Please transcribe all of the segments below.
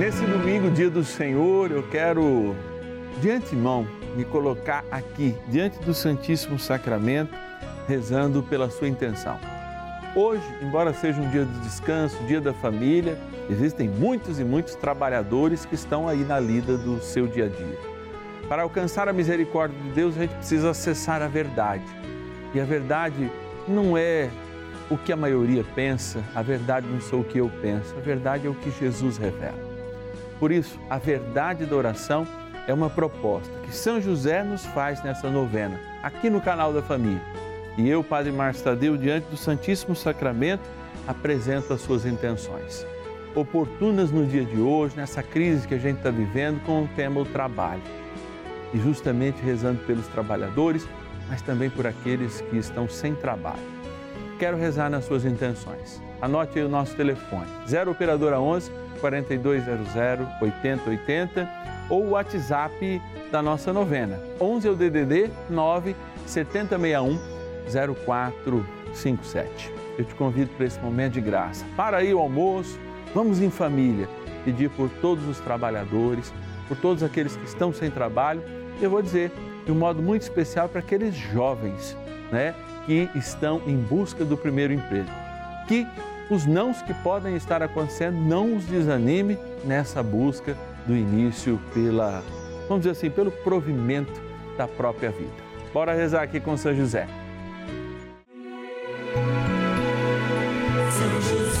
Nesse domingo, dia do Senhor, eu quero de antemão me colocar aqui, diante do Santíssimo Sacramento, rezando pela sua intenção. Hoje, embora seja um dia de descanso, dia da família, existem muitos e muitos trabalhadores que estão aí na lida do seu dia a dia. Para alcançar a misericórdia de Deus, a gente precisa acessar a verdade. E a verdade não é o que a maioria pensa, a verdade não sou o que eu penso, a verdade é o que Jesus revela. Por isso, a verdade da oração é uma proposta que São José nos faz nessa novena, aqui no canal da família. E eu, Padre Márcio Tadeu, diante do Santíssimo Sacramento, apresento as suas intenções. Oportunas no dia de hoje, nessa crise que a gente está vivendo com o tema o trabalho. E justamente rezando pelos trabalhadores, mas também por aqueles que estão sem trabalho. Quero rezar nas suas intenções. Anote aí o nosso telefone, 0 Operadora 11 4200 8080 ou o WhatsApp da nossa novena. 11 é o DDD 9 7061 0457. Eu te convido para esse momento de graça. Para aí o almoço, vamos em família pedir por todos os trabalhadores, por todos aqueles que estão sem trabalho. Eu vou dizer de um modo muito especial para aqueles jovens, né, que estão em busca do primeiro emprego. Que os nãos que podem estar acontecendo não os desanime nessa busca do início pela, vamos dizer assim, pelo provimento da própria vida. Bora rezar aqui com São José. Senhor, dificuldades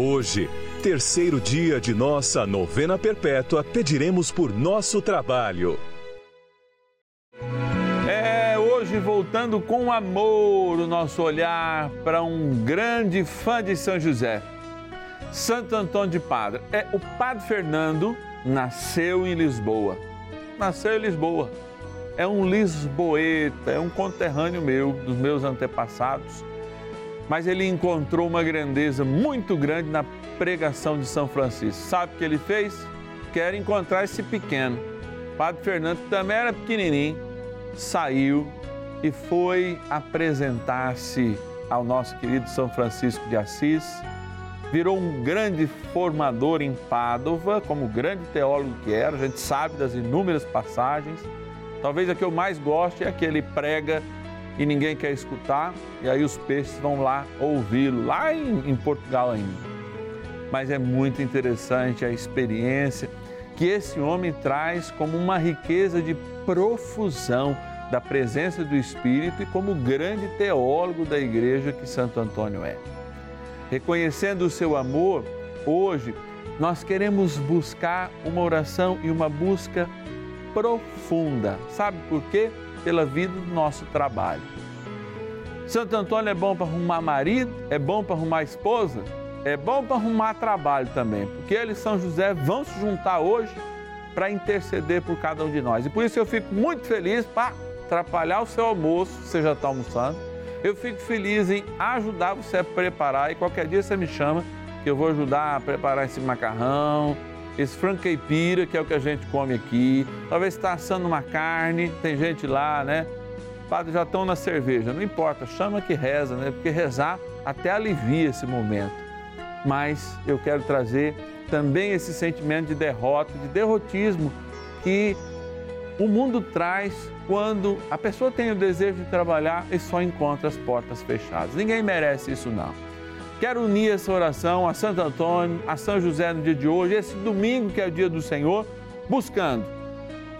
Hoje, terceiro dia de nossa novena perpétua, pediremos por nosso trabalho. É, hoje voltando com amor o nosso olhar para um grande fã de São José, Santo Antônio de Padre. É, o Padre Fernando nasceu em Lisboa. Nasceu em Lisboa. É um lisboeta, é um conterrâneo meu, dos meus antepassados mas ele encontrou uma grandeza muito grande na pregação de São Francisco. Sabe o que ele fez? Quer encontrar esse pequeno. Padre Fernando, que também era pequenininho, saiu e foi apresentar-se ao nosso querido São Francisco de Assis. Virou um grande formador em Pádua, como grande teólogo que era, a gente sabe das inúmeras passagens. Talvez a que eu mais gosto é a que ele prega e ninguém quer escutar, e aí os peixes vão lá ouvi-lo, lá em, em Portugal ainda. Mas é muito interessante a experiência que esse homem traz como uma riqueza de profusão da presença do Espírito e como grande teólogo da igreja que Santo Antônio é. Reconhecendo o seu amor, hoje nós queremos buscar uma oração e uma busca profunda. Sabe por quê? Pela vida do nosso trabalho. Santo Antônio é bom para arrumar marido, é bom para arrumar esposa, é bom para arrumar trabalho também, porque eles, São José, vão se juntar hoje para interceder por cada um de nós. E por isso eu fico muito feliz para atrapalhar o seu almoço, você já está almoçando. Eu fico feliz em ajudar você a preparar e qualquer dia você me chama que eu vou ajudar a preparar esse macarrão, esse frango caipira, que é o que a gente come aqui. Talvez está assando uma carne, tem gente lá, né? Padre, já estão na cerveja. Não importa, chama que reza, né? Porque rezar até alivia esse momento. Mas eu quero trazer também esse sentimento de derrota, de derrotismo que o mundo traz quando a pessoa tem o desejo de trabalhar e só encontra as portas fechadas. Ninguém merece isso, não. Quero unir essa oração a Santo Antônio, a São José no dia de hoje, esse domingo que é o dia do Senhor, buscando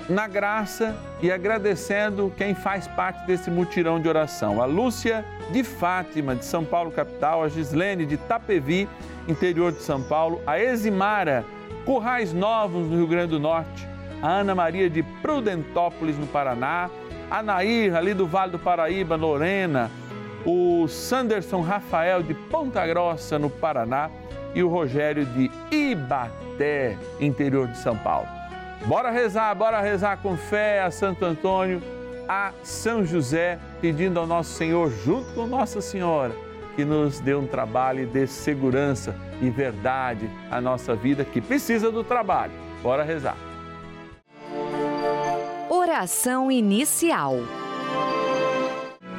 na graça e agradecendo quem faz parte desse mutirão de oração. A Lúcia de Fátima, de São Paulo, capital, a Gislene de Tapevi, interior de São Paulo, a Eximara, Currais Novos, no Rio Grande do Norte, a Ana Maria de Prudentópolis, no Paraná, a Nair, ali do Vale do Paraíba, Lorena, o Sanderson Rafael de Ponta Grossa, no Paraná, e o Rogério de Ibaté, interior de São Paulo. Bora rezar, bora rezar com fé a Santo Antônio, a São José, pedindo ao nosso Senhor, junto com Nossa Senhora, que nos dê um trabalho e dê segurança e verdade à nossa vida, que precisa do trabalho. Bora rezar. Oração inicial.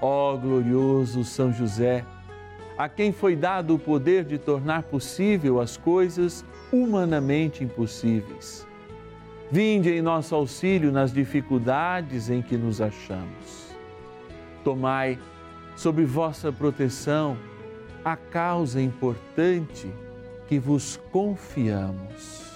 Ó glorioso São José, a quem foi dado o poder de tornar possível as coisas humanamente impossíveis. Vinde em nosso auxílio nas dificuldades em que nos achamos. Tomai sob vossa proteção a causa importante que vos confiamos.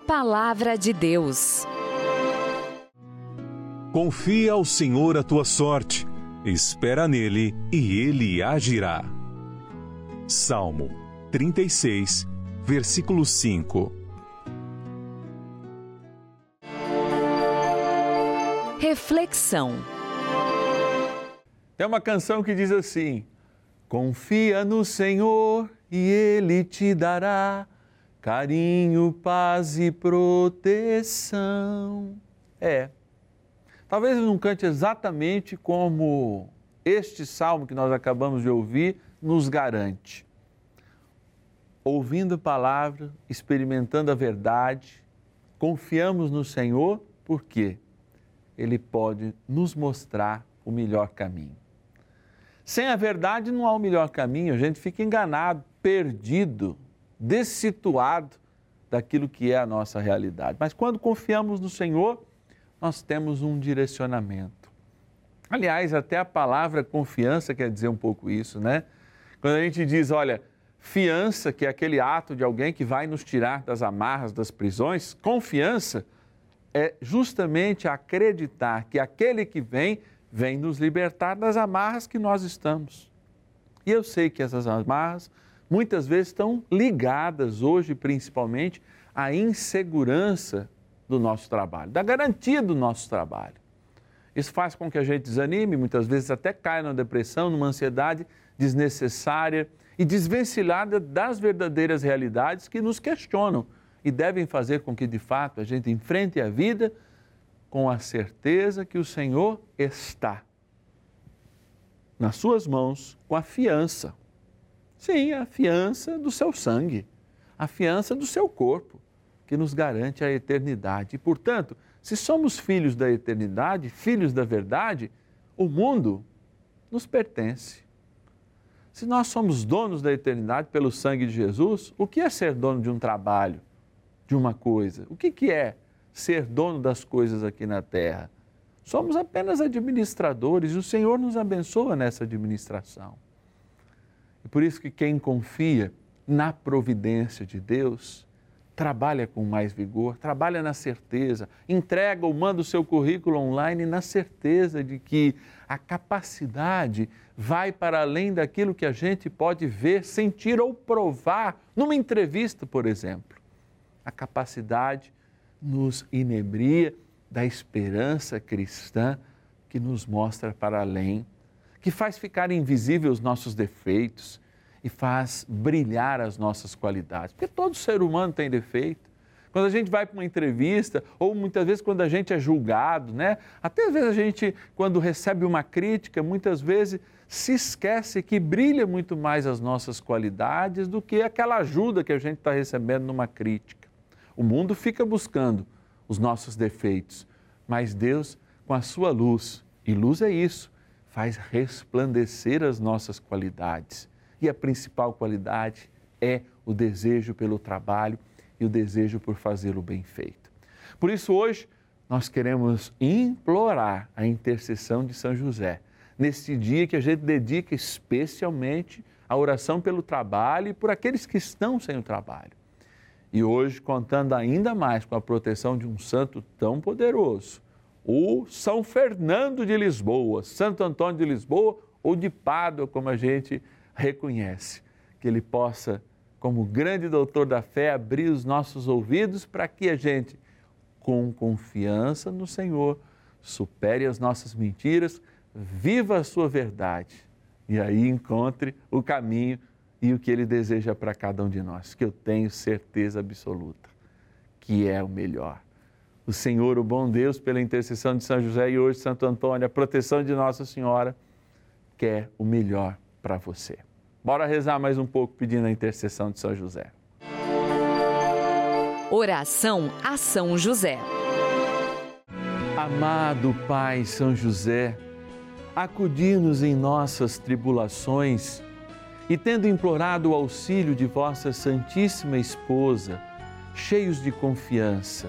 A palavra de Deus. Confia ao Senhor a tua sorte, espera nele e ele agirá. Salmo 36, versículo 5. Reflexão. Tem uma canção que diz assim: Confia no Senhor e Ele te dará carinho, paz e proteção. É. Talvez eu não cante exatamente como este salmo que nós acabamos de ouvir nos garante. Ouvindo a palavra, experimentando a verdade, confiamos no Senhor, por quê? Ele pode nos mostrar o melhor caminho. Sem a verdade não há o melhor caminho, a gente fica enganado, perdido dessituado daquilo que é a nossa realidade. Mas quando confiamos no Senhor, nós temos um direcionamento. Aliás, até a palavra confiança quer dizer um pouco isso, né? Quando a gente diz, olha, fiança, que é aquele ato de alguém que vai nos tirar das amarras das prisões, confiança é justamente acreditar que aquele que vem, vem nos libertar das amarras que nós estamos. E eu sei que essas amarras muitas vezes estão ligadas hoje, principalmente, à insegurança do nosso trabalho, da garantia do nosso trabalho. Isso faz com que a gente desanime, muitas vezes até caia numa depressão, numa ansiedade desnecessária e desvencilhada das verdadeiras realidades que nos questionam e devem fazer com que, de fato, a gente enfrente a vida com a certeza que o Senhor está nas suas mãos com a fiança. Sim, a fiança do seu sangue, a fiança do seu corpo, que nos garante a eternidade. E, portanto, se somos filhos da eternidade, filhos da verdade, o mundo nos pertence. Se nós somos donos da eternidade pelo sangue de Jesus, o que é ser dono de um trabalho, de uma coisa? O que, que é ser dono das coisas aqui na terra? Somos apenas administradores e o Senhor nos abençoa nessa administração. E por isso que quem confia na providência de Deus, trabalha com mais vigor, trabalha na certeza, entrega ou manda o seu currículo online na certeza de que a capacidade vai para além daquilo que a gente pode ver, sentir ou provar numa entrevista, por exemplo. A capacidade nos inebria da esperança cristã que nos mostra para além, que faz ficar invisíveis os nossos defeitos e faz brilhar as nossas qualidades. Porque todo ser humano tem defeito. Quando a gente vai para uma entrevista, ou muitas vezes quando a gente é julgado, né? Até às vezes a gente, quando recebe uma crítica, muitas vezes se esquece que brilha muito mais as nossas qualidades do que aquela ajuda que a gente está recebendo numa crítica. O mundo fica buscando os nossos defeitos, mas Deus, com a sua luz, e luz é isso, faz resplandecer as nossas qualidades. E a principal qualidade é o desejo pelo trabalho e o desejo por fazê-lo bem feito. Por isso, hoje, nós queremos implorar a intercessão de São José, neste dia que a gente dedica especialmente à oração pelo trabalho e por aqueles que estão sem o trabalho. E hoje, contando ainda mais com a proteção de um santo tão poderoso, o São Fernando de Lisboa, Santo Antônio de Lisboa ou de Pádua, como a gente reconhece. Que ele possa, como grande doutor da fé, abrir os nossos ouvidos para que a gente, com confiança no Senhor, supere as nossas mentiras, viva a sua verdade e aí encontre o caminho e o que ele deseja para cada um de nós, que eu tenho certeza absoluta que é o melhor. O Senhor, o bom Deus, pela intercessão de São José e hoje Santo Antônio, a proteção de Nossa Senhora, quer o melhor para você. Bora rezar mais um pouco pedindo a intercessão de São José. Oração a São José. Amado Pai São José, acudir-nos em nossas tribulações e, tendo implorado o auxílio de vossa Santíssima Esposa, cheios de confiança,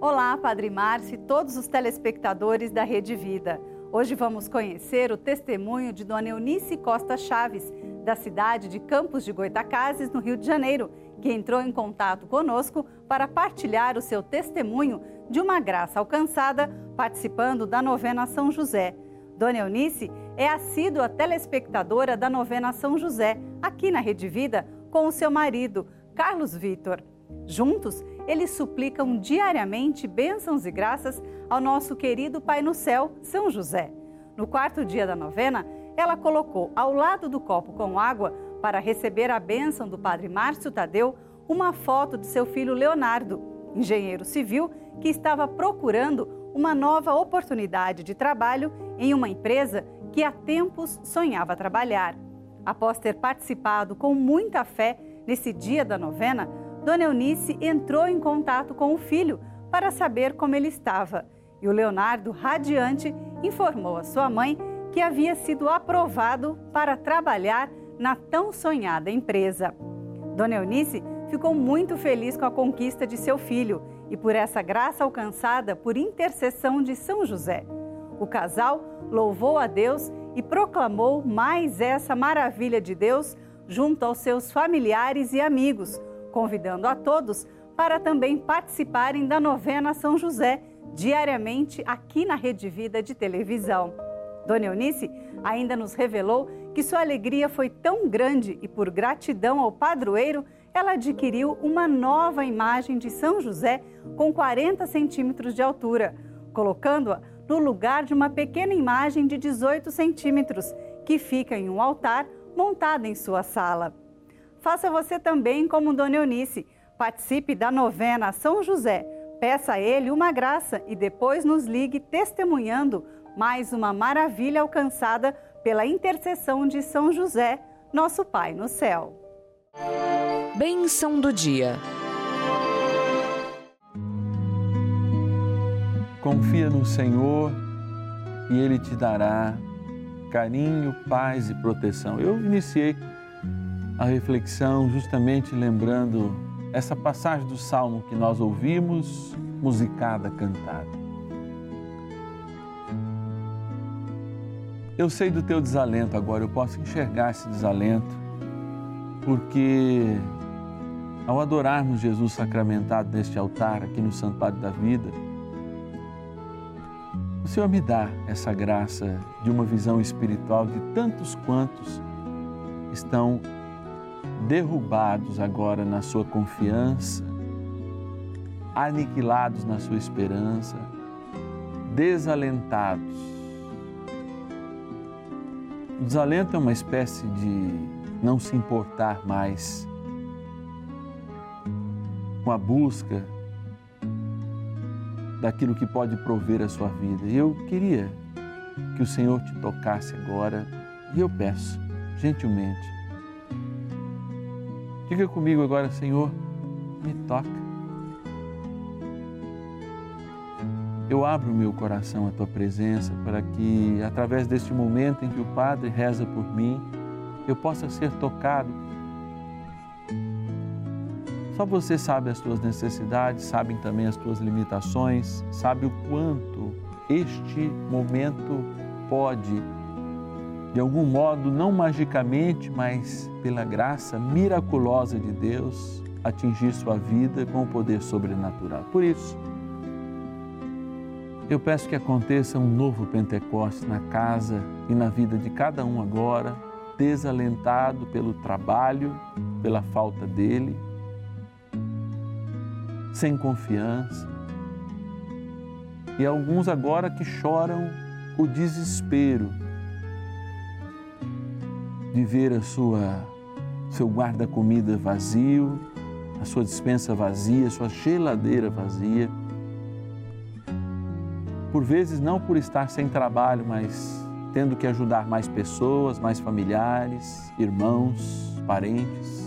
Olá, Padre Márcio e todos os telespectadores da Rede Vida. Hoje vamos conhecer o testemunho de Dona Eunice Costa Chaves, da cidade de Campos de Goitacazes, no Rio de Janeiro, que entrou em contato conosco para partilhar o seu testemunho de uma graça alcançada participando da novena São José. Dona Eunice é assídua telespectadora da novena São José, aqui na Rede Vida, com o seu marido, Carlos Vitor. Juntos, eles suplicam diariamente bênçãos e graças ao nosso querido Pai no céu, São José. No quarto dia da novena, ela colocou ao lado do copo com água para receber a bênção do Padre Márcio Tadeu uma foto de seu filho Leonardo, engenheiro civil que estava procurando uma nova oportunidade de trabalho em uma empresa que há tempos sonhava trabalhar. Após ter participado com muita fé nesse dia da novena, Dona Eunice entrou em contato com o filho para saber como ele estava. E o Leonardo, radiante, informou a sua mãe que havia sido aprovado para trabalhar na tão sonhada empresa. Dona Eunice ficou muito feliz com a conquista de seu filho e por essa graça alcançada por intercessão de São José. O casal louvou a Deus e proclamou mais essa maravilha de Deus junto aos seus familiares e amigos, convidando a todos para também participarem da novena São José, diariamente aqui na Rede Vida de televisão. Dona Eunice ainda nos revelou que sua alegria foi tão grande e, por gratidão ao padroeiro, ela adquiriu uma nova imagem de São José com 40 centímetros de altura, colocando-a no lugar de uma pequena imagem de 18 centímetros, que fica em um altar montado em sua sala. Faça você também como Dona Eunice. Participe da novena São José. Peça a ele uma graça e depois nos ligue testemunhando mais uma maravilha alcançada pela intercessão de São José, nosso Pai no céu. Bênção do dia. Confia no Senhor e Ele te dará carinho, paz e proteção. Eu iniciei a reflexão justamente lembrando essa passagem do salmo que nós ouvimos, musicada, cantada. Eu sei do teu desalento agora, eu posso enxergar esse desalento, porque ao adorarmos Jesus sacramentado neste altar, aqui no Santuário da Vida, o Senhor me dá essa graça de uma visão espiritual de tantos quantos estão derrubados agora na sua confiança, aniquilados na sua esperança, desalentados o desalento é uma espécie de não se importar mais com a busca daquilo que pode prover a sua vida. E eu queria que o Senhor te tocasse agora e eu peço, gentilmente, diga comigo agora, Senhor, me toca. eu abro meu coração à tua presença para que, através deste momento em que o Padre reza por mim, eu possa ser tocado. Só você sabe as tuas necessidades, sabem também as tuas limitações, sabe o quanto este momento pode, de algum modo, não magicamente, mas pela graça miraculosa de Deus, atingir sua vida com o poder sobrenatural. Por isso, eu peço que aconteça um novo Pentecostes na casa e na vida de cada um agora, desalentado pelo trabalho, pela falta dele, sem confiança. E alguns agora que choram o desespero de ver a sua seu guarda-comida vazio, a sua dispensa vazia, a sua geladeira vazia. Por vezes não por estar sem trabalho, mas tendo que ajudar mais pessoas, mais familiares, irmãos, parentes.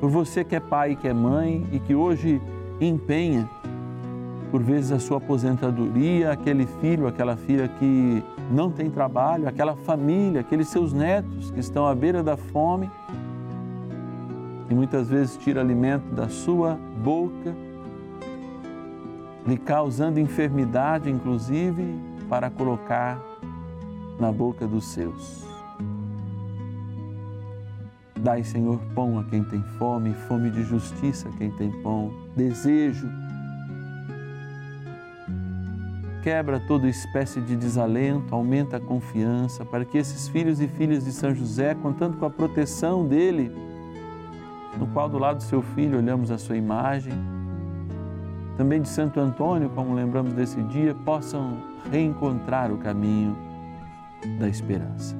Por você que é pai que é mãe e que hoje empenha por vezes a sua aposentadoria, aquele filho, aquela filha que não tem trabalho, aquela família, aqueles seus netos que estão à beira da fome e muitas vezes tira alimento da sua boca, lhe causando enfermidade, inclusive, para colocar na boca dos seus. Dai, Senhor, pão a quem tem fome, fome de justiça a quem tem pão, desejo quebra toda espécie de desalento, aumenta a confiança, para que esses filhos e filhas de São José, contando com a proteção dele, no qual do lado do seu filho olhamos a sua imagem, também de Santo Antônio, como lembramos desse dia, possam reencontrar o caminho da esperança.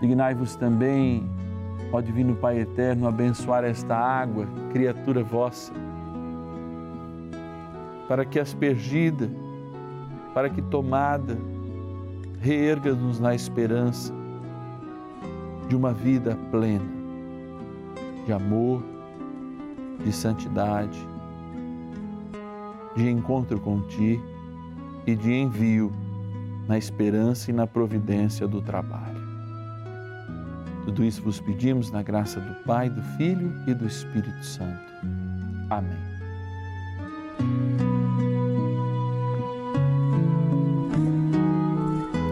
Dignai-vos também, ó Divino Pai Eterno, abençoar esta água, criatura vossa para que aspergida, para que tomada, reerga-nos na esperança de uma vida plena, de amor, de santidade, de encontro com Ti e de envio na esperança e na providência do trabalho. Tudo isso vos pedimos na graça do Pai, do Filho e do Espírito Santo. Amém.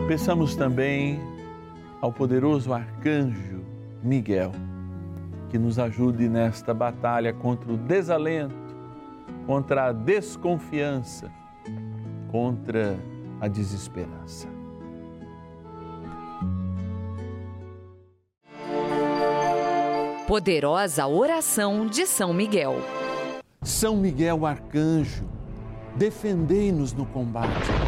Peçamos também ao poderoso arcanjo Miguel que nos ajude nesta batalha contra o desalento, contra a desconfiança, contra a desesperança. Poderosa oração de São Miguel. São Miguel arcanjo, defendei-nos no combate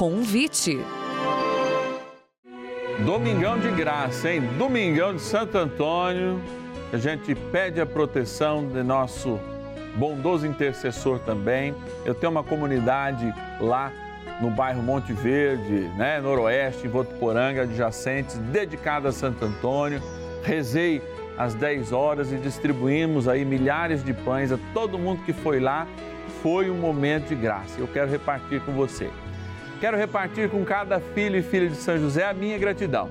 Convite. Domingão de graça, hein? Domingão de Santo Antônio. A gente pede a proteção de nosso bondoso intercessor também. Eu tenho uma comunidade lá no bairro Monte Verde, né, noroeste, em Votuporanga, adjacentes, dedicada a Santo Antônio. Rezei às 10 horas e distribuímos aí milhares de pães a todo mundo que foi lá. Foi um momento de graça. Eu quero repartir com você. Quero repartir com cada filho e filha de São José a minha gratidão.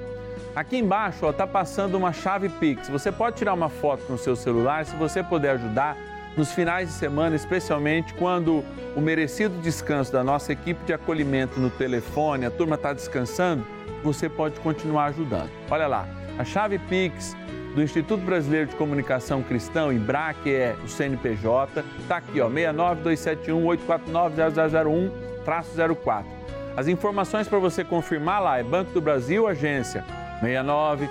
Aqui embaixo está passando uma chave Pix. Você pode tirar uma foto com o seu celular se você puder ajudar nos finais de semana, especialmente quando o merecido descanso da nossa equipe de acolhimento no telefone, a turma está descansando, você pode continuar ajudando. Olha lá, a chave Pix do Instituto Brasileiro de Comunicação Cristão, IBRA, que é o CNPJ, está aqui, ó, 69271 849 0001-04. As informações para você confirmar lá é Banco do Brasil, agência 69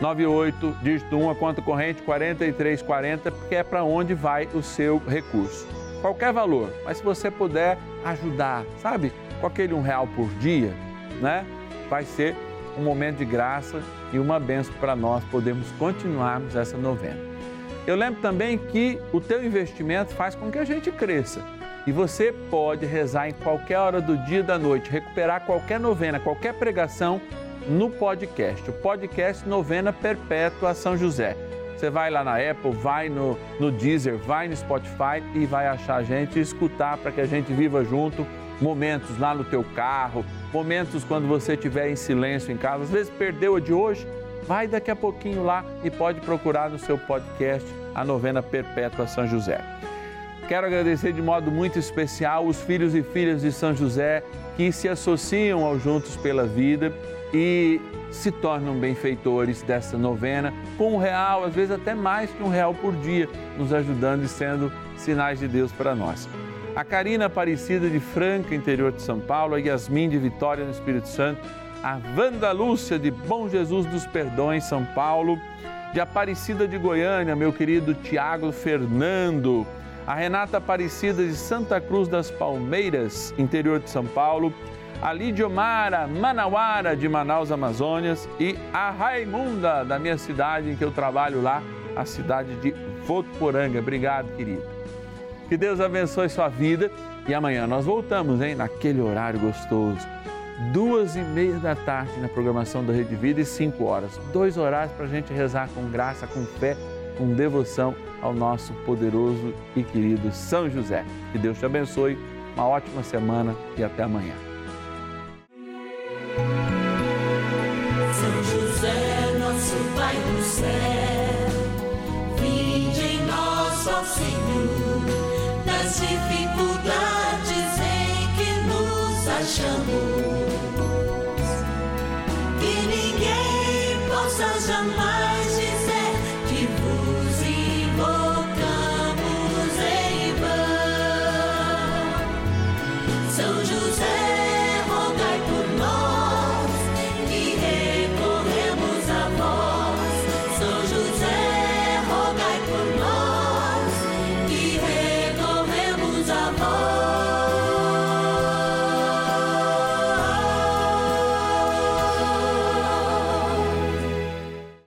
98, dígito 1, a conta corrente 4340, porque é para onde vai o seu recurso. Qualquer valor, mas se você puder ajudar, sabe, com aquele um real por dia, né? Vai ser um momento de graça e uma benção para nós podermos continuarmos essa novena. Eu lembro também que o teu investimento faz com que a gente cresça. E você pode rezar em qualquer hora do dia e da noite, recuperar qualquer novena, qualquer pregação no podcast. O podcast Novena Perpétua São José. Você vai lá na Apple, vai no, no Deezer, vai no Spotify e vai achar a gente escutar para que a gente viva junto momentos lá no teu carro, momentos quando você estiver em silêncio em casa. Às vezes perdeu a de hoje, vai daqui a pouquinho lá e pode procurar no seu podcast a Novena Perpétua São José. Quero agradecer de modo muito especial os filhos e filhas de São José que se associam ao Juntos pela Vida e se tornam benfeitores dessa novena com um real, às vezes até mais que um real por dia, nos ajudando e sendo sinais de Deus para nós. A Karina Aparecida de Franca, interior de São Paulo, a Yasmin de Vitória no Espírito Santo, a Wanda Lúcia de Bom Jesus dos Perdões, São Paulo, de Aparecida de Goiânia, meu querido Tiago Fernando, a Renata Aparecida de Santa Cruz das Palmeiras, interior de São Paulo, a Lidiomara Manauara de Manaus, Amazônias e a Raimunda da minha cidade em que eu trabalho lá, a cidade de Votuporanga. Obrigado, querido. Que Deus abençoe sua vida e amanhã nós voltamos, hein, naquele horário gostoso. Duas e meia da tarde na programação da Rede Vida e cinco horas. Dois horários para a gente rezar com graça, com fé, com devoção ao nosso poderoso e querido São José. Que Deus te abençoe, uma ótima semana e até amanhã. São José, nosso Pai do céu, vinde em nós, ó Senhor, das dificuldades em que nos achamos.